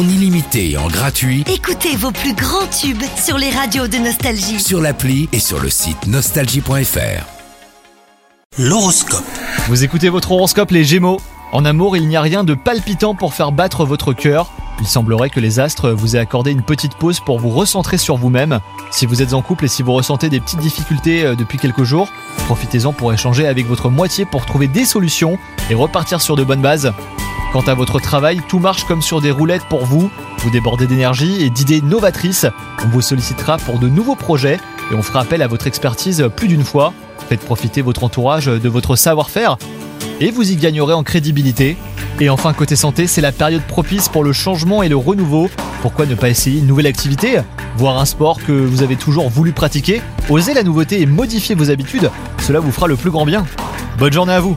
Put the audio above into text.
en illimité et en gratuit Écoutez vos plus grands tubes sur les radios de Nostalgie. sur l'appli et sur le site nostalgie.fr. L'horoscope. Vous écoutez votre horoscope les Gémeaux. En amour, il n'y a rien de palpitant pour faire battre votre cœur. Il semblerait que les astres vous aient accordé une petite pause pour vous recentrer sur vous-même. Si vous êtes en couple et si vous ressentez des petites difficultés euh, depuis quelques jours, profitez-en pour échanger avec votre moitié pour trouver des solutions et repartir sur de bonnes bases. Quant à votre travail, tout marche comme sur des roulettes pour vous. Vous débordez d'énergie et d'idées novatrices. On vous sollicitera pour de nouveaux projets et on fera appel à votre expertise plus d'une fois. Faites profiter votre entourage de votre savoir-faire et vous y gagnerez en crédibilité. Et enfin, côté santé, c'est la période propice pour le changement et le renouveau. Pourquoi ne pas essayer une nouvelle activité? Voir un sport que vous avez toujours voulu pratiquer? Osez la nouveauté et modifier vos habitudes, cela vous fera le plus grand bien. Bonne journée à vous